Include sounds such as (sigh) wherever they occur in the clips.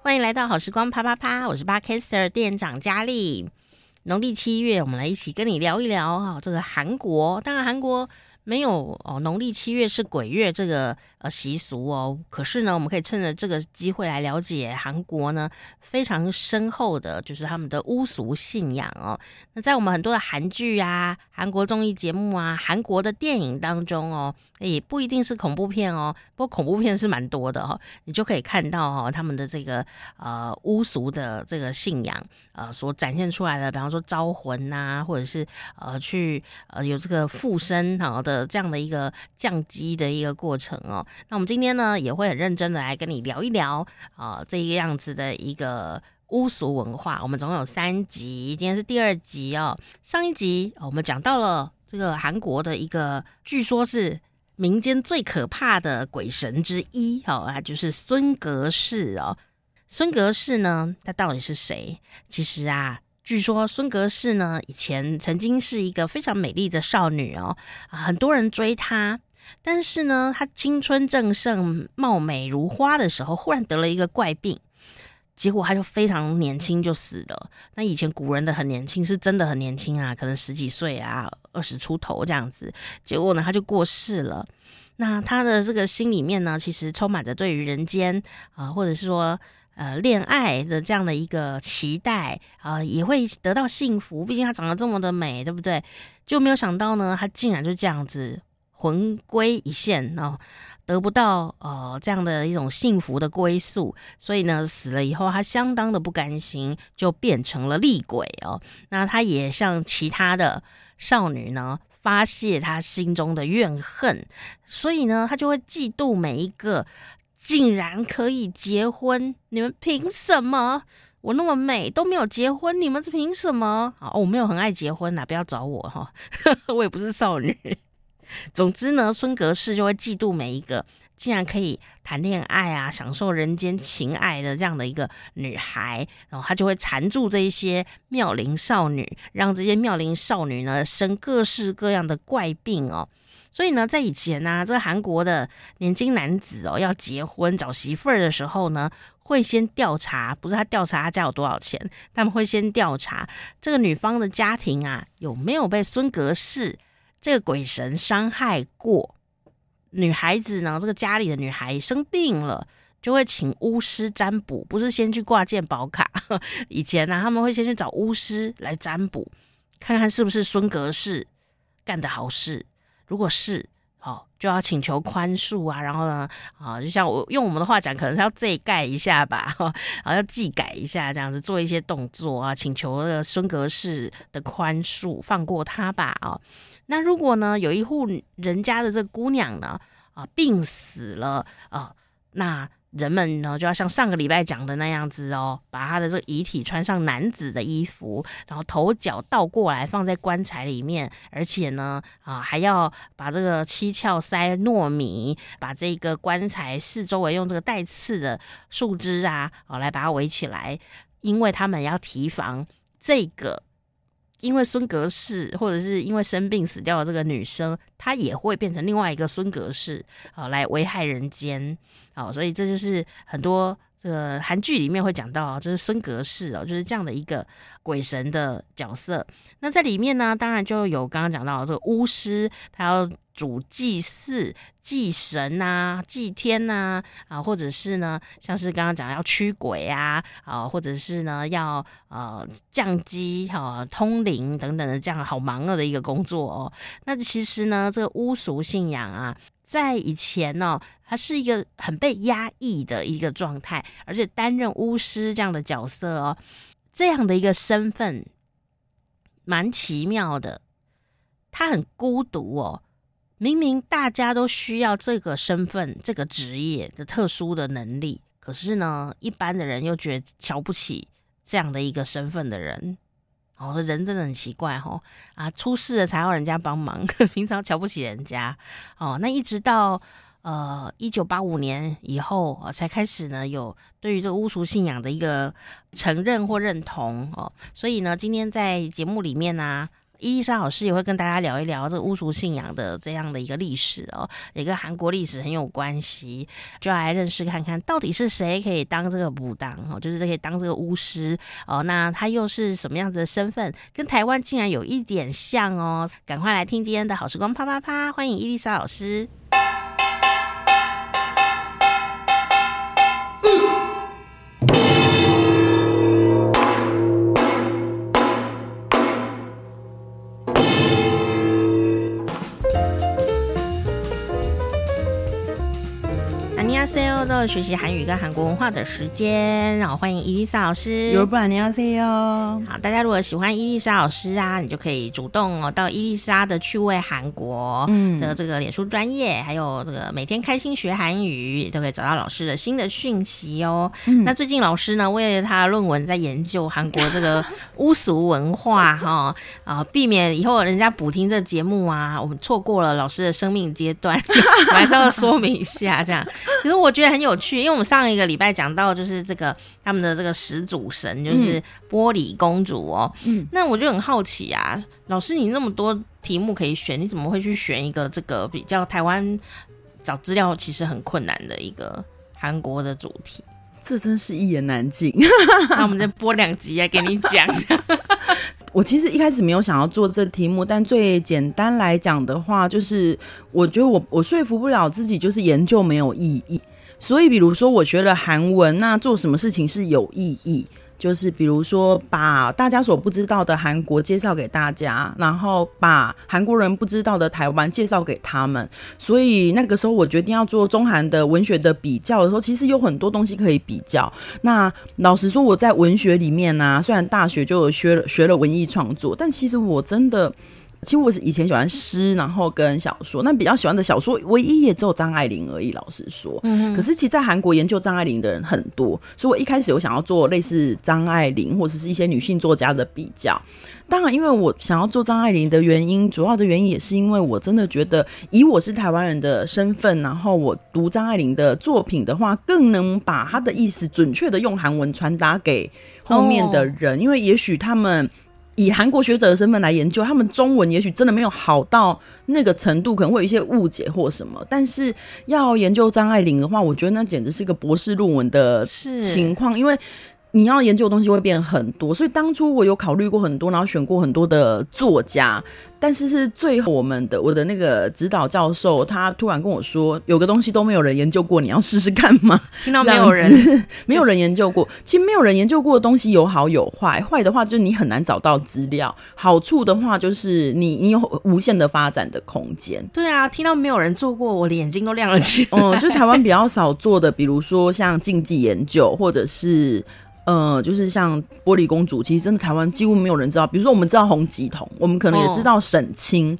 欢迎来到好时光啪啪啪，我是 Podcaster 店长佳丽。农历七月，我们来一起跟你聊一聊哈，这个韩国。当然，韩国没有哦，农历七月是鬼月这个呃习俗哦。可是呢，我们可以趁着这个机会来了解韩国呢非常深厚的，就是他们的巫俗信仰哦。那在我们很多的韩剧啊、韩国综艺节目啊、韩国的电影当中哦。也不一定是恐怖片哦，不过恐怖片是蛮多的、哦，你就可以看到哈、哦、他们的这个呃巫俗的这个信仰呃所展现出来的，比方说招魂呐、啊，或者是呃去呃有这个附身好的这样的一个降级的一个过程哦。那我们今天呢也会很认真的来跟你聊一聊啊、这个样子的一个巫俗文化。我们总共有三集，今天是第二集哦。上一集我们讲到了这个韩国的一个，据说是。民间最可怕的鬼神之一，哦，啊，就是孙格氏哦。孙格氏呢，他到底是谁？其实啊，据说孙阁氏呢，以前曾经是一个非常美丽的少女哦，啊，很多人追她。但是呢，她青春正盛、貌美如花的时候，忽然得了一个怪病。结果她就非常年轻就死了。那以前古人的很年轻是真的很年轻啊，可能十几岁啊，二十出头这样子。结果呢，他就过世了。那他的这个心里面呢，其实充满着对于人间啊、或者是说呃恋爱的这样的一个期待啊、也会得到幸福。毕竟她长得这么的美，对不对？就没有想到呢，她竟然就这样子魂归一线哦。得不到呃这样的一种幸福的归宿，所以呢，死了以后他相当的不甘心，就变成了厉鬼哦。那他也向其他的少女呢发泄他心中的怨恨，所以呢，他就会嫉妒每一个竟然可以结婚，你们凭什么？我那么美都没有结婚，你们是凭什么？哦，我没有很爱结婚呐，不要找我哈，(laughs) 我也不是少女。总之呢，孙阁氏就会嫉妒每一个竟然可以谈恋爱啊、享受人间情爱的这样的一个女孩，然后他就会缠住这一些妙龄少女，让这些妙龄少女呢生各式各样的怪病哦。所以呢，在以前呢、这个韩国的年轻男子哦要结婚找媳妇儿的时候呢，会先调查，不是他调查他家有多少钱，他们会先调查这个女方的家庭啊有没有被孙阁氏。这个鬼神伤害过女孩子呢？这个家里的女孩生病了，就会请巫师占卜，不是先去挂件保卡。(laughs) 以前呢、他们会先去找巫师来占卜，看看是不是孙阁氏干的好事。如果是，哦，就要请求宽恕啊。然后呢，啊，就像我用我们的话讲，可能是要祭改一下吧，啊，(laughs) 要祭改一下，这样子做一些动作啊，请求这个孙格氏的宽恕，放过他吧，啊。那如果呢，有一户人家的这姑娘呢，啊，病死了啊，那人们呢就要像上个礼拜讲的那样子哦，把他的这个遗体穿上男子的衣服，然后头脚倒过来放在棺材里面，而且呢，啊，还要把这个七窍塞糯米，把这个棺材四周围用这个带刺的树枝啊，啊，来把它围起来，因为他们要提防这个。因为孙格氏，或者是因为生病死掉的这个女生，她也会变成另外一个孙格氏啊，来危害人间。啊，所以这就是很多这个韩剧里面会讲到啊，就是孙格氏哦，就是这样的一个鬼神的角色。那在里面呢，当然就有刚刚讲到这个巫师，他要。主祭祀、祭神啊、祭天呐啊，或者是呢，像是刚刚讲要驱鬼啊，啊，或者是呢要呃降乩、哈、通灵等等的这样好忙的一个工作哦。那其实呢，这个巫俗信仰啊，在以前呢、哦，它是一个很被压抑的一个状态，而且担任巫师这样的角色哦，这样的一个身份蛮奇妙的，他很孤独哦。明明大家都需要这个身份、这个职业的特殊的能力，可是呢，一般的人又觉得瞧不起这样的一个身份的人。哦，人真的很奇怪哦，啊，出事了才要人家帮忙，(laughs) 平常瞧不起人家。哦，那一直到呃一九八五年以后，哦，才开始呢有对于这个巫术信仰的一个承认或认同。哦，所以呢，今天在节目里面呢，伊丽莎老师也会跟大家聊一聊这个巫术信仰的这样的一个历史哦，也跟韩国历史很有关系，就要来认识看看到底是谁可以当这个武当哦，就是可以当这个巫师哦，那他又是什么样子的身份？跟台湾竟然有一点像哦，赶快来听今天的好时光啪啪啪，欢迎伊丽莎老师。você 到学习韩语跟韩国文化的时间，然后欢迎伊丽莎老师。有不然你要 say 哦。好，大家如果喜欢伊丽莎老师啊，你就可以主动哦到伊丽莎的趣味韩国的这个脸书专页，嗯、还有这个每天开心学韩语，都可以找到老师的新的讯息哦。嗯、那最近老师呢，为了他的论文在研究韩国这个巫俗文化哈 (laughs) 啊，避免以后人家补听这节目啊，我们错过了老师的生命阶段，(laughs) 我还是要说明一下这样。可是我觉得。很有趣，因为我们上一个礼拜讲到，就是这个他们的这个始祖神，就是玻璃公主哦。嗯，那我就很好奇啊，老师，你那么多题目可以选，你怎么会去选一个这个比较台湾找资料其实很困难的一个韩国的主题？这真是一言难尽。(laughs) 那我们再播两集来给你讲。(laughs) 我其实一开始没有想要做这题目，但最简单来讲的话，就是我觉得我我说服不了自己，就是研究没有意义。所以，比如说我学了韩文，那做什么事情是有意义？就是比如说把大家所不知道的韩国介绍给大家，然后把韩国人不知道的台湾介绍给他们。所以那个时候我决定要做中韩的文学的比较的时候，其实有很多东西可以比较。那老实说，我在文学里面呢、虽然大学就学了学了文艺创作，但其实我真的。其实我是以前喜欢诗，然后跟小说。那比较喜欢的小说，唯一也只有张爱玲而已。老实说，嗯。可是其实，在韩国研究张爱玲的人很多，所以我一开始有想要做类似张爱玲或者是一些女性作家的比较。当然，因为我想要做张爱玲的原因，主要的原因也是因为我真的觉得，以我是台湾人的身份，然后我读张爱玲的作品的话，更能把她的意思准确的用韩文传达给后面的人，哦、因为也许他们。以韩国学者的身份来研究，他们中文也许真的没有好到那个程度，可能会有一些误解或什么。但是要研究张爱玲的话，我觉得那简直是一个博士论文的情况，因为你要研究的东西会变很多。所以当初我有考虑过很多，然后选过很多的作家。但是是最后，我们的我的那个指导教授，他突然跟我说，有个东西都没有人研究过，你要试试看吗？听到没有人，(laughs) 没有人研究过。其实没有人研究过的东西有好有坏，坏的话就是你很难找到资料，好处的话就是你你有无限的发展的空间。对啊，听到没有人做过，我的眼睛都亮了起来。嗯，就台湾比较少做的，比如说像竞技研究，或者是。呃，就是像玻璃公主，其实真的台湾几乎没有人知道。比如说，我们知道洪吉童，我们可能也知道沈清，哦、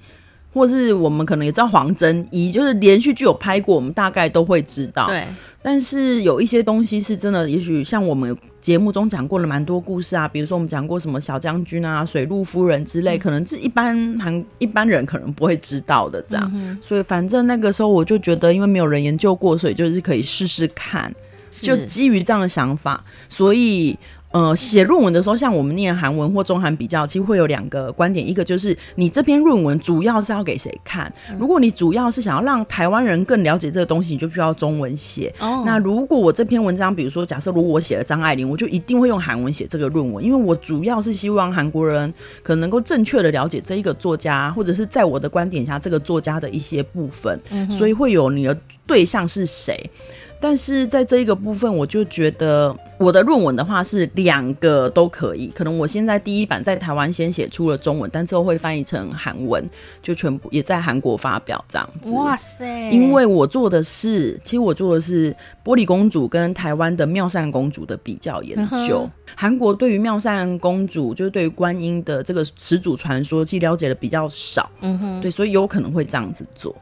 或是我们可能也知道黄真怡，就是连续剧有拍过，我们大概都会知道。对。但是有一些东西是真的，也许像我们节目中讲过了蛮多故事啊，比如说我们讲过什么小将军啊、水陆夫人之类，嗯、可能是一般韩一般人可能不会知道的这样。嗯、所以反正那个时候我就觉得，因为没有人研究过，所以就是可以试试看。就基于这样的想法，所以呃，写论文的时候，像我们念韩文或中韩比较，其实会有两个观点，一个就是你这篇论文主要是要给谁看？如果你主要是想要让台湾人更了解这个东西，你就需要中文写。哦。那如果我这篇文章，比如说假设如果我写了张爱玲，我就一定会用韩文写这个论文，因为我主要是希望韩国人可能能够正确的了解这一个作家，或者是在我的观点下这个作家的一些部分。嗯。所以会有你的对象是谁？但是在这一个部分，我就觉得我的论文的话是两个都可以。可能我现在第一版在台湾先写出了中文，但之后会翻译成韩文，就全部也在韩国发表这样子。哇塞！因为我做的是，其实我做的是玻璃公主跟台湾的妙善公主的比较研究。韩、嗯、国对于妙善公主，就是对于观音的这个始祖传说，其实了解的比较少。嗯哼，对，所以有可能会这样子做。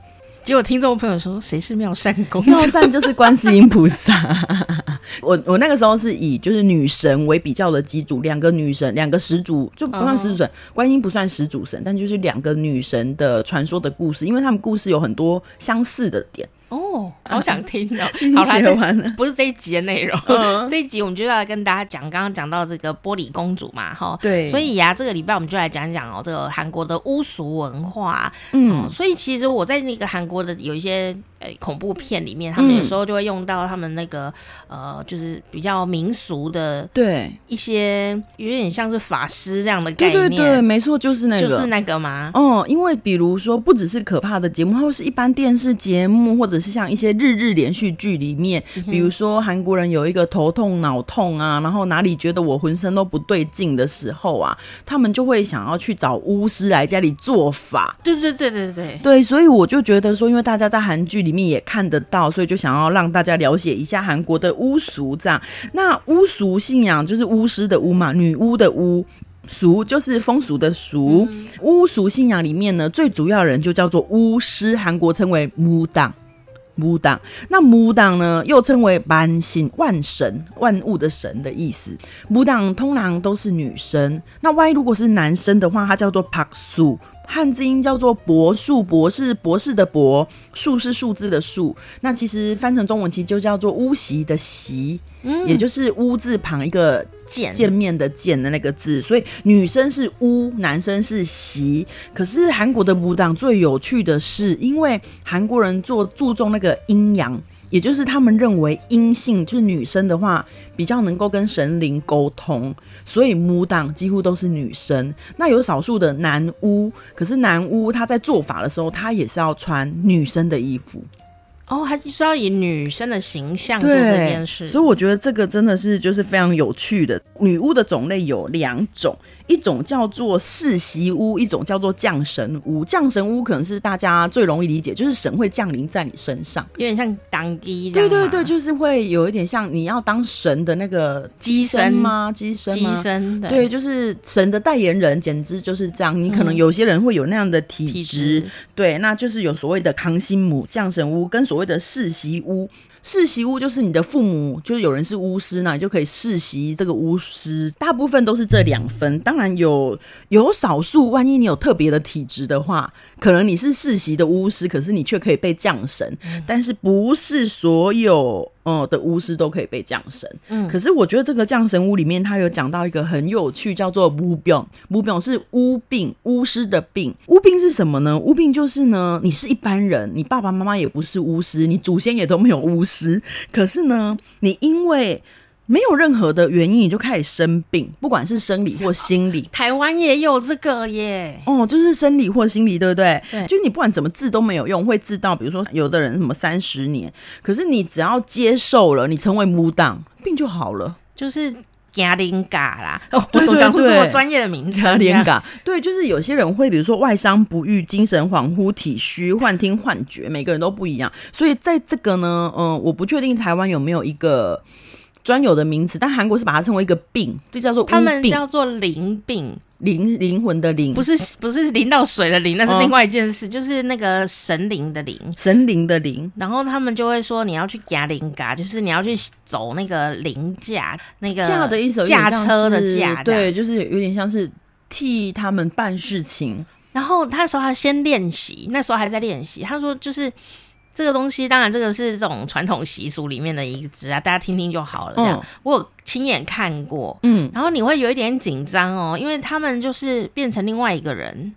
结果听众朋友说，谁是妙善公主？妙善就是观世音菩萨。(laughs) 我我那个时候是以就是女神为比较的基础，两个女神，两个始祖就不算始祖神，观音不算始祖神，但就是两个女神的传说的故事，因为他们故事有很多相似的点。哦，哦，好想听哦。(laughs) 好了，不是这一集的内容。嗯、(laughs) 这一集我们就要来跟大家讲，刚刚讲到这个玻璃公主嘛，哈。对。所以呀、啊，这个礼拜我们就来讲讲哦，这个韩国的巫俗文化。嗯。嗯，所以其实我在那个韩国的有一些。呃，恐怖片里面，他们有时候就会用到他们那个、嗯、呃，就是比较民俗的，对一些有点像是法师这样的概念，对对对，没错，就是那个，就是那个吗？哦、嗯，因为比如说，不只是可怕的节目，或是一般电视节目，或者是像一些日日连续剧里面，嗯、比如说韩国人有一个头痛脑痛啊，然后哪里觉得我浑身都不对劲的时候啊，他们就会想要去找巫师来家里做法。对对对对对对，所以我就觉得说，因为大家在韩剧里面也看得到，所以就想要让大家了解一下韩国的巫俗。这样，那巫俗信仰就是巫师的巫嘛，女巫的巫，俗就是风俗的俗。嗯、巫俗信仰里面呢，最主要人就叫做巫师，韩国称为무 당。 母党那母党呢又称为蛮星万神万物的神的意思。母党通常都是女生那 y 如果是男生的话它叫做 pak 素汉字音叫做博树博士博士的博树是数字的树。那其实翻成中文其实就叫做屋席的席也就是屋字旁一个见面的见的那个字，所以女生是巫，男生是席。可是韩国的母党最有趣的是，因为韩国人做注重那个阴阳，也就是他们认为阴性就是女生的话比较能够跟神灵沟通。所以母党几乎都是女生。那有少数的男巫，可是男巫他在做法的时候，他也是要穿女生的衣服。哦，还是要以女生的形象做这件事。所以我觉得这个真的是就是非常有趣的。女巫的种类有两种。一种叫做世袭巫，一种叫做降神巫。降神巫可能是大家最容易理解，就是神会降临在你身上，有点像当机。对对对，就是会有一点像你要当神的那个机身吗？机身吗？机身。对，就是神的代言人，简直就是这样。你可能有些人会有那样的体质，体质对，那就是有所谓的康心母降神巫，跟所谓的世袭巫。世袭巫就是你的父母，就是有人是巫师，那你就可以世袭这个巫师。大部分都是这两分，当然有有少数，万一你有特别的体质的话，可能你是世袭的巫师，可是你却可以被降神。嗯、但是不是所有。哦、嗯，的巫师都可以被降神。嗯，可是我觉得这个降神屋里面，他有讲到一个很有趣，叫做巫病。巫病是巫病，巫师的病。巫病是什么呢？巫病就是呢，你是一般人，你爸爸妈妈也不是巫师，你祖先也都没有巫师，可是呢，你因为。没有任何的原因，你就开始生病，不管是生理或心理。(laughs) 台湾也有这个耶，哦，就是生理或心理，对不对？对，就你不管怎么治都没有用，会治到，比如说有的人什么三十年，可是你只要接受了，你成为母党，病就好了，就是加林嘎啦。(laughs) 哦，我怎么讲出这么专业的名称？加林嘎，对，就是有些人会，比如说外伤不愈、精神恍惚、体虚、幻听幻觉，每个人都不一样。所以在这个呢，嗯、呃，我不确定台湾有没有一个。专有的名词，但韩国是把它称为一个病，这叫做他们叫做灵病，灵灵魂的灵，不是不是淋到水的淋，那是另外一件事，哦、就是那个神灵的灵，神灵的灵。然后他们就会说，你要去驾灵嘎，就是你要去走那个灵驾，那个驾的意思，驾车的驾，对，就是有点像是替他们办事情。然后他说他先练习，那时候还在练习，他说就是。这个东西当然，这个是这种传统习俗里面的一支啊，大家听听就好了。这样，嗯、我有亲眼看过，嗯，然后你会有一点紧张哦，因为他们就是变成另外一个人，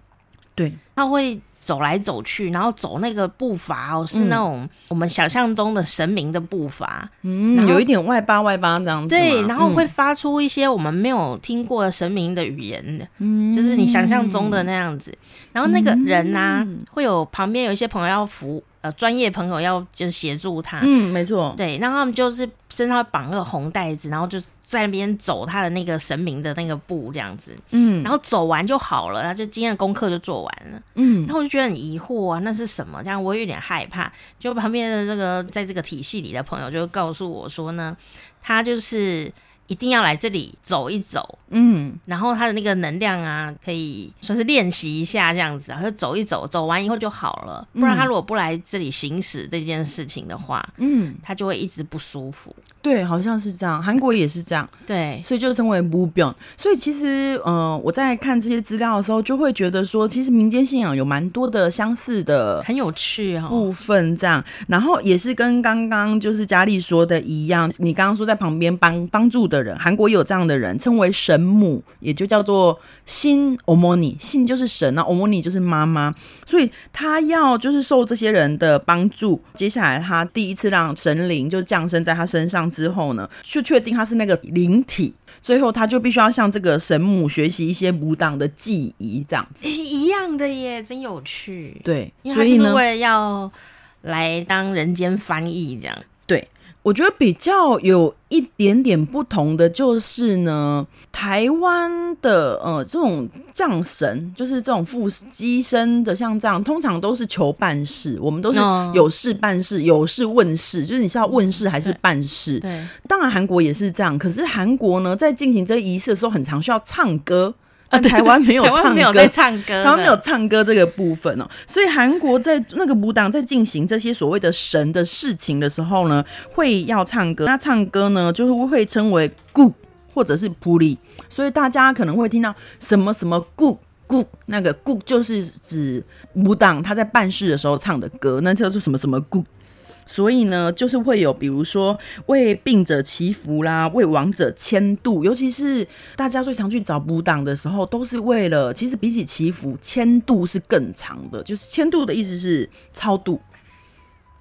对，他会走来走去，然后走那个步伐哦，是那种我们想象中的神明的步伐，嗯，有一点外八外八这样子，对，然后会发出一些我们没有听过的神明的语言的，嗯，就是你想象中的那样子。然后那个人呢、啊，嗯、会有旁边有一些朋友要扶。呃，专业朋友要就协助他，嗯，没错，对，然后他们就是身上绑那个红带子，然后就在那边走他的那个神明的那个步这样子，嗯，然后走完就好了，然后就今天的功课就做完了，嗯，然后我就觉得很疑惑啊，那是什么？这样我有点害怕。就旁边的这个在这个体系里的朋友就告诉我说呢，他就是一定要来这里走一走，嗯，然后他的那个能量啊，可以算是练习一下这样子，然后走一走，走完以后就好了。不然他如果不来这里行使这件事情的话，嗯，他就会一直不舒服。对，好像是这样，韩国也是这样，对，所以就称为无病。所以其实，呃，我在看这些资料的时候，就会觉得说，其实民间信仰有蛮多的相似的，很有趣哈部分这样。然后也是跟刚刚就是佳丽说的一样，你刚刚说在旁边帮帮助的。人，韩国有这样的人，称为神母，也就叫做新欧摩尼，信就是神啊，欧摩尼就是妈妈，所以他要就是受这些人的帮助。接下来他第一次让神灵就降生在他身上之后呢，就确定他是那个灵体，最后他就必须要向这个神母学习一些武当的技艺，这样子一样的耶，真有趣。对，所以呢，为了要来当人间翻译，这样对。我觉得比较有一点点不同的就是呢，台湾的呃这种降神，就是这种附机身的，像这样，通常都是求办事，我们都是有事办事，有事问事，就是你是要问事还是办事？对，当然韩国也是这样，可是韩国呢，在进行这个仪式的时候，很常需要唱歌。啊，台湾没有唱歌，台湾没有在唱歌，台湾没有唱歌这个部分哦、所以韩国在那个舞蹈在进行这些所谓的神的事情的时候呢，会要唱歌。那唱歌呢，就是会称为 “good” 或者是 p u l y 所以大家可能会听到什么什么 “good”。那个故就是指舞党他在办事的时候唱的歌，那叫做什么什么故所以呢，就是会有，比如说为病者祈福啦，为亡者迁度，尤其是大家最常去找补档的时候，都是为了，其实比起祈福，迁度是更长的。就是迁度的意思是超度，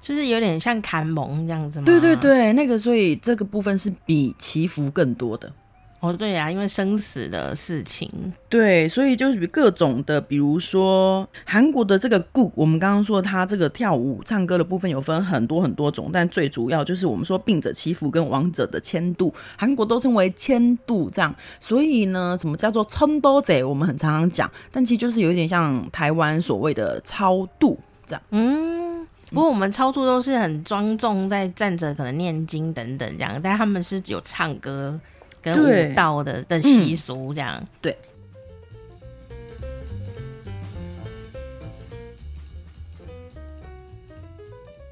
就是有点像砍蒙这样子吗？对对对，那个，所以这个部分是比祈福更多的。哦，对啊，因为生死的事情，对，所以就是各种的，比如说韩国的这个 국， 我们刚刚说他这个跳舞、唱歌的部分有分很多很多种，但最主要就是我们说病者祈福跟亡者的迁度，韩国都称为迁度这样。所以呢，什么叫做称多贼？我们很常常讲，但其实就是有一点像台湾所谓的超度这样。嗯，不过我们超度都是很庄重，在站着可能念经等等这样，但他们是有唱歌。跟舞蹈的的习俗这样，嗯，对。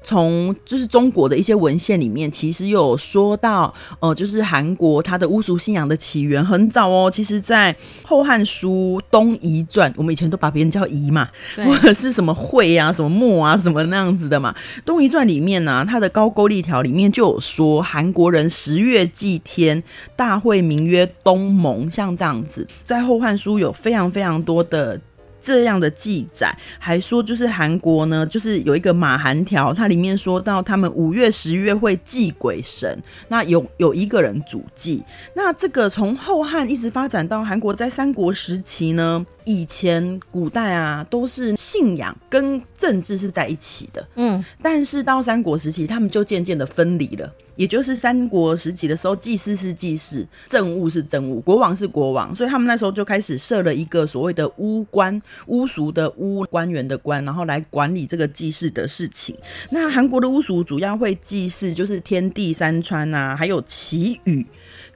从就是中国的一些文献里面，其实有说到，呃，就是韩国它的巫俗信仰的起源很早哦。其实，在《后汉书·东夷传》，我们以前都把别人叫夷嘛，或者是什么会啊、什么墨啊、什么那样子的嘛。《东夷传》里面呢、啊，它的高句丽条里面就有说，韩国人十月祭天，大会名曰东盟，像这样子，在《后汉书》有非常非常多的。这样的记载还说，就是韩国呢，就是有一个马韩条，它里面说到他们五月、十月会祭鬼神，那有有一个人主祭。那这个从后汉一直发展到韩国，在三国时期呢，以前古代啊都是信仰跟政治是在一起的，嗯，但是到三国时期，他们就渐渐的分离了。也就是三国时期的时候，祭祀是祭祀，政务是政务，国王是国王，所以他们那时候就开始设了一个所谓的巫官，巫俗的巫，官员的官，然后来管理这个祭祀的事情。那韩国的巫俗主要会祭祀，就是天地山川啊，还有祈雨。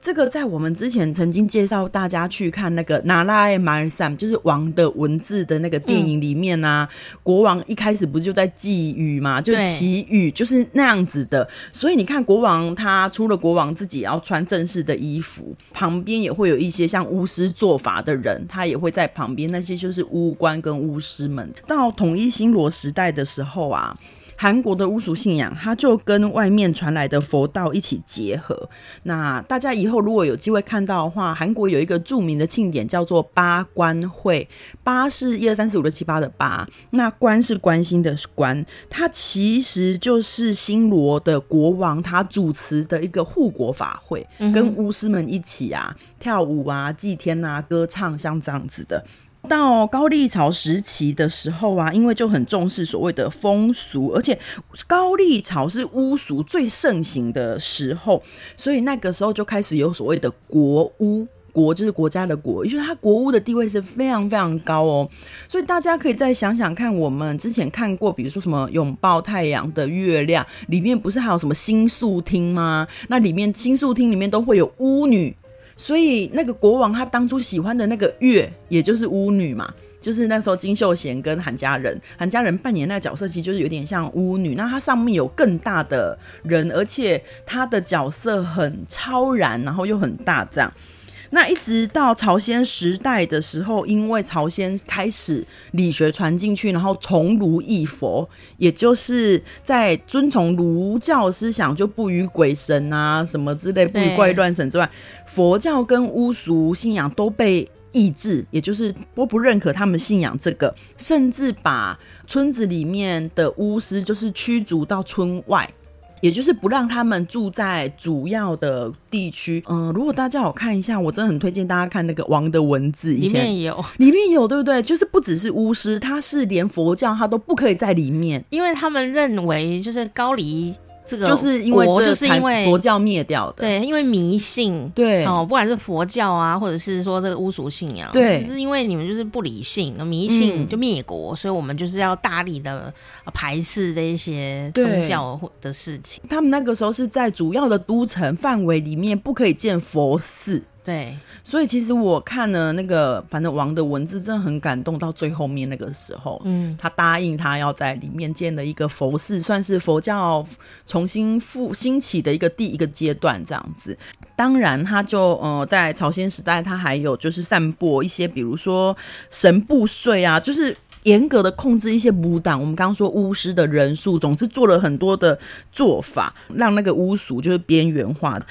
这个在我们之前曾经介绍大家去看那个《拿拉艾马尔 sam》，就是王的文字的那个电影里面啊，嗯、国王一开始不就在寄语嘛，就祈雨，就是那样子的。所以你看，国王他除了国王自己也要穿正式的衣服，旁边也会有一些像巫师做法的人，他也会在旁边。那些就是巫官跟巫师们。到统一新罗时代的时候啊。韩国的巫俗信仰，它就跟外面传来的佛道一起结合。那大家以后如果有机会看到的话，韩国有一个著名的庆典叫做八关会。八是一二三四五六七八的八，那关是关心的关，它其实就是新罗的国王他主持的一个护国法会，跟巫师们一起啊跳舞啊祭天啊歌唱，像这样子的。到高丽朝时期的时候啊，因为就很重视所谓的风俗，而且高丽朝是巫俗最盛行的时候，所以那个时候就开始有所谓的国巫。国就是国家的国，因为它国屋的地位是非常非常高哦。所以大家可以再想想看，我们之前看过，比如说什么拥抱太阳的月亮里面，不是还有什么新宿厅吗？那里面新宿厅里面都会有巫女，所以那个国王他当初喜欢的那个月，也就是巫女嘛。就是那时候金秀贤跟韩家人，韩家人扮演那个角色，其实就是有点像巫女。那她上面有更大的人，而且她的角色很超然，然后又很大这样。那一直到朝鲜时代的时候，因为朝鲜开始理学传进去，然后崇儒抑佛，也就是在遵从儒教思想，就不与鬼神啊什么之类，不与怪乱神之外，佛教跟巫俗信仰都被。抑制，也就是我不认可他们信仰这个，甚至把村子里面的巫师就是驱逐到村外，也就是不让他们住在主要的地区。嗯、呃，如果大家有看一下，我真的很推荐大家看那个《王的文字》，里面有，(laughs) 里面有，对不对？就是不只是巫师，他是连佛教他都不可以在里面，因为他们认为就是高丽。这个就是因为这就是因为佛教灭掉的，对，因为迷信，对。哦，不管是佛教啊，或者是说这个巫术信仰，对，就是因为你们就是不理性、迷信就灭国，嗯，所以我们就是要大力的排斥这一些宗教的事情。他们那个时候是在主要的都城范围里面不可以建佛寺。对，所以其实我看了那个，反正王的文字真的很感动。到最后面那个时候，嗯，他答应他要在里面建了一个佛寺，算是佛教重新复兴起的一个第一个阶段这样子。当然，他就呃，在朝鲜时代，他还有就是散播一些，比如说神布税啊，就是严格的控制一些巫党。我们刚刚说巫师的人数，总是做了很多的做法，让那个巫俗就是边缘化的。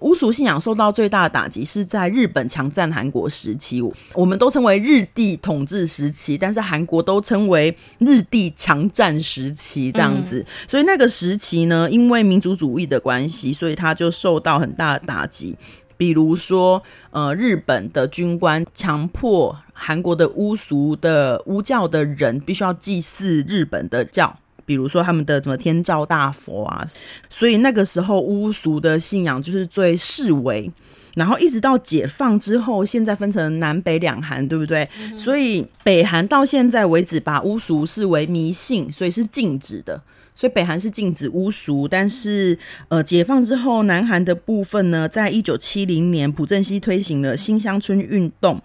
巫俗信仰受到最大的打击是在日本强占韩国时期，我们都称为日帝统治时期，但是韩国都称为日帝强占时期这样子。所以那个时期呢，因为民族主义的关系，所以他就受到很大的打击。比如说，呃，日本的军官强迫韩国的巫俗的巫教的人必须要祭祀日本的教。比如说他们的什么天照大佛啊，所以那个时候巫俗的信仰就是最视为，然后一直到解放之后，现在分成南北两韩，对不对？嗯、所以北韩到现在为止把巫俗视为迷信，所以是禁止的。所以北韩是禁止巫俗，但是呃，解放之后，南韩的部分呢，在一九七零年朴正熙推行了新乡村运动。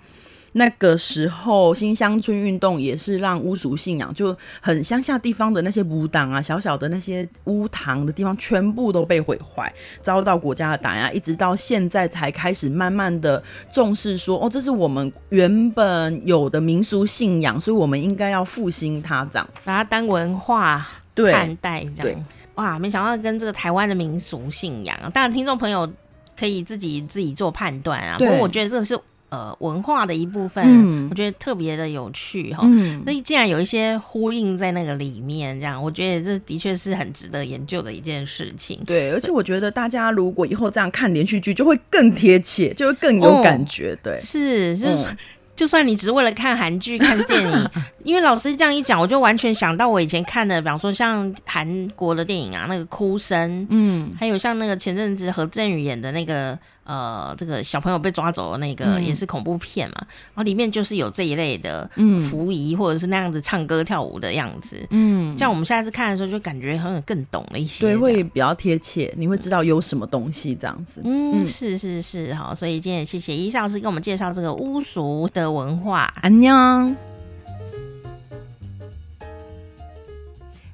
那个时候，新乡村运动也是让巫俗信仰就很乡下地方的那些巫党啊，小小的那些巫堂的地方，全部都被毁坏，遭到国家的打压，一直到现在才开始慢慢的重视说，哦，这是我们原本有的民俗信仰，所以我们应该要复兴它，这样子，把它当文化看待，这样。哇，没想到跟这个台湾的民俗信仰，当然听众朋友可以自己自己做判断啊。不过我觉得这个是。呃，文化的一部分，嗯、我觉得特别的有趣哈。那、嗯、既然有一些呼应在那个里面，这样，我觉得这的确是很值得研究的一件事情。对，而且我觉得大家如果以后这样看连续剧，就会更贴切，就会更有感觉。哦、对，是，就是。嗯就算你只是为了看韩剧、看电影，(laughs) 因为老师这样一讲，我就完全想到我以前看的，比方说像韩国的电影啊，那个哭声，嗯，还有像那个前阵子何正宇演的那个，呃，这个小朋友被抓走的那个，也是恐怖片嘛，然后里面就是有这一类的，嗯，服仪或者是那样子唱歌跳舞的样子，嗯，像我们下次看的时候，就感觉好像更懂了一些，对，会比较贴切，你会知道有什么东西这样子，嗯，是是是，好，所以今天也谢谢伊老师给我们介绍这个巫俗的文化，安妞。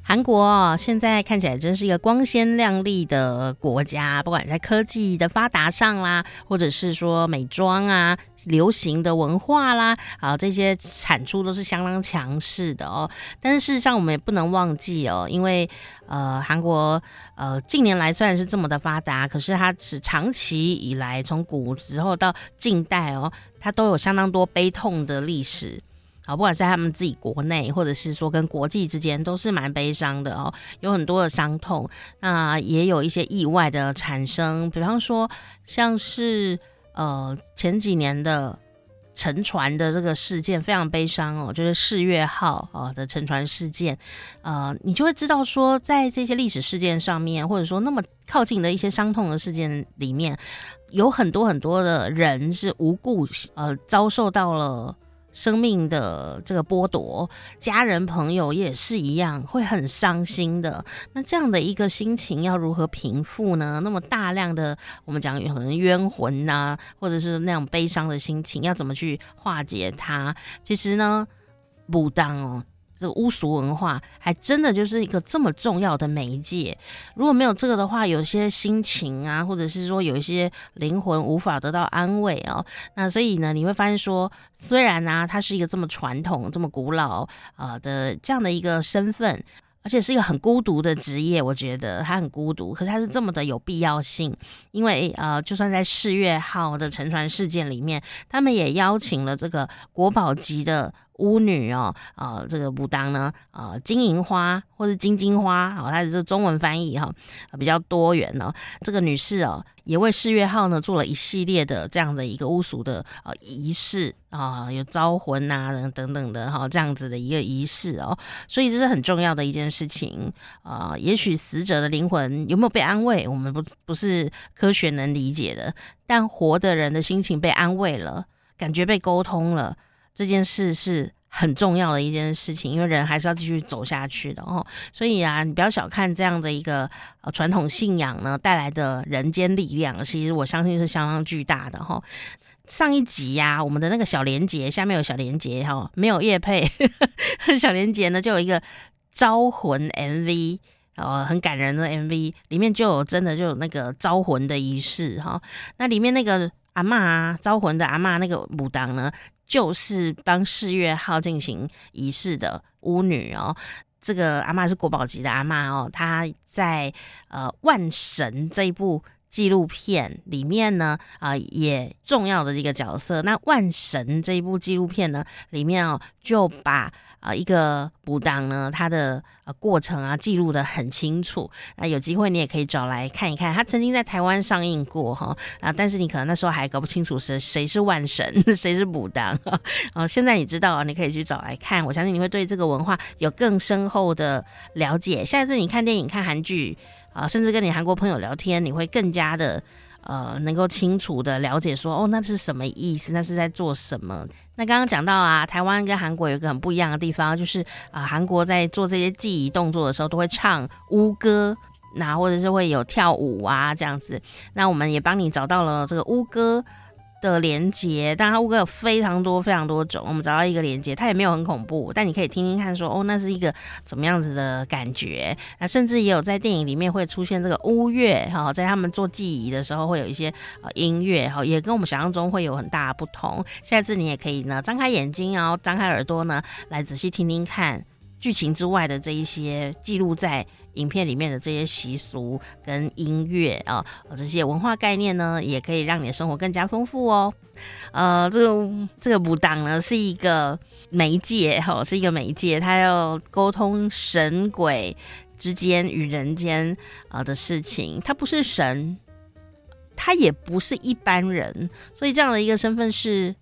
韩国，现在看起来真是一个光鲜亮丽的国家，不管在科技的发达上啦，或者是说美妆啊、流行的文化啦，啊，这些产出都是相当强势的哦。但是事实上，我们也不能忘记哦，因为呃，韩国呃近年来虽然是这么的发达，可是它是长期以来从古时候到近代哦，它都有相当多悲痛的历史。啊，不管是在他们自己国内，或者是说跟国际之间，都是蛮悲伤的哦，有很多的伤痛。那也有一些意外的产生，比方说像是呃前几年的沉船的这个事件，非常悲伤哦，就是世越号啊的沉船事件。呃，你就会知道说，在这些历史事件上面，或者说那么靠近的一些伤痛的事件里面，有很多很多的人是无故呃遭受到了。生命的这个剥夺，家人朋友也是一样，会很伤心的。那这样的一个心情要如何平复呢？那么大量的我们讲有可能冤魂呐、啊，或者是那种悲伤的心情，要怎么去化解它？其实呢，不当哦。这个巫俗文化还真的就是一个这么重要的媒介。如果没有这个的话，有些心情啊，或者是说有一些灵魂无法得到安慰哦。那所以呢，你会发现说，虽然呢、啊，它是一个这么传统、这么古老啊、的这样的一个身份，而且是一个很孤独的职业，我觉得它很孤独，可是它是这么的有必要性。因为呃，就算在世月号的沉船事件里面，他们也邀请了这个国宝级的。巫女哦，呃，这个武当呢，呃，金银花或是金金花，哦，它的这中文翻译哈，比较多元哦。这个女士哦，也为世越号呢做了一系列的这样的一个巫俗的呃仪式啊，有招魂啊等等的哈，这样子的一个仪式哦。所以这是很重要的一件事情啊。也许死者的灵魂有没有被安慰，我们不不是科学能理解的，但活的人的心情被安慰了，感觉被沟通了。这件事是很重要的一件事情，因为人还是要继续走下去的哦。所以啊，你不要小看这样的一个呃传统信仰呢带来的人间力量，其实我相信是相当巨大的哈、上一集呀、啊，我们的那个小连结下面有小连结哈、没有业配，(laughs) 小连结呢就有一个招魂 MV 哦，很感人的 MV，里面就有真的就有那个招魂的仪式哈、那里面那个阿嬷啊，招魂的阿嬷那个武当呢，就是帮四月号进行仪式的巫女哦，这个阿嬷是国宝级的阿嬷哦，她在呃《万神》这一部纪录片里面呢，啊、也重要的一个角色。那《万神》这一部纪录片呢，里面哦就把。啊，一个补当呢，它的呃过程啊记录得很清楚。那有机会你也可以找来看一看。它曾经在台湾上映过哈啊，但是你可能那时候还搞不清楚谁谁是万神，(laughs) 谁是补当啊。(laughs) 现在你知道啊，你可以去找来看。我相信你会对这个文化有更深厚的了解。下一次你看电影、看韩剧啊，甚至跟你韩国朋友聊天，你会更加的。呃，能够清楚的了解说，哦，那是什么意思？那是在做什么？那刚刚讲到啊，台湾跟韩国有一个很不一样的地方，就是啊，韩国在做这些记忆动作的时候，都会唱巫歌，那或者是会有跳舞啊这样子。那我们也帮你找到了这个巫歌的连接，当然，巫歌有非常多非常多种，我们找到一个连接，它也没有很恐怖，但你可以听听看说，哦，那是一个怎么样子的感觉？那甚至也有在电影里面会出现这个乌乐，哈，在他们做记忆的时候会有一些呃音乐，哈，也跟我们想象中会有很大的不同。下次你也可以呢，张开眼睛，然后张开耳朵呢，来仔细听听看。剧情之外的这一些记录在影片里面的这些习俗跟音乐啊，这些文化概念呢，也可以让你的生活更加丰富哦。呃，这个这个武当呢是一个媒介哈，是一个媒介，它要沟通神鬼之间与人间啊的事情，它不是神，它也不是一般人，所以这样的一个身份是。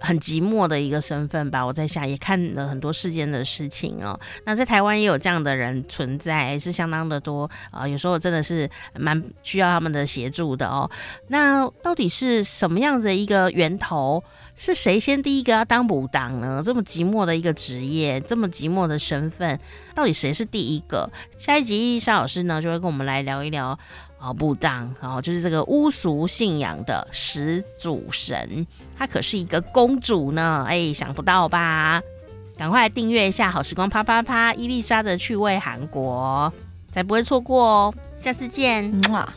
很寂寞的一个身份吧，我在想也看了很多世间的事情哦。那在台湾也有这样的人存在，是相当的多啊、有时候真的是蛮需要他们的协助的哦。那到底是什么样的一个源头？是谁先第一个要当补当呢？这么寂寞的一个职业，这么寂寞的身份，到底谁是第一个？下一集沙老师呢就会跟我们来聊一聊。好不当哦，就是这个巫俗信仰的始祖神，她可是一个公主呢，哎，想不到吧？赶快订阅一下好时光啪啪啪，伊丽莎的趣味韩国，才不会错过哦。下次见，木马。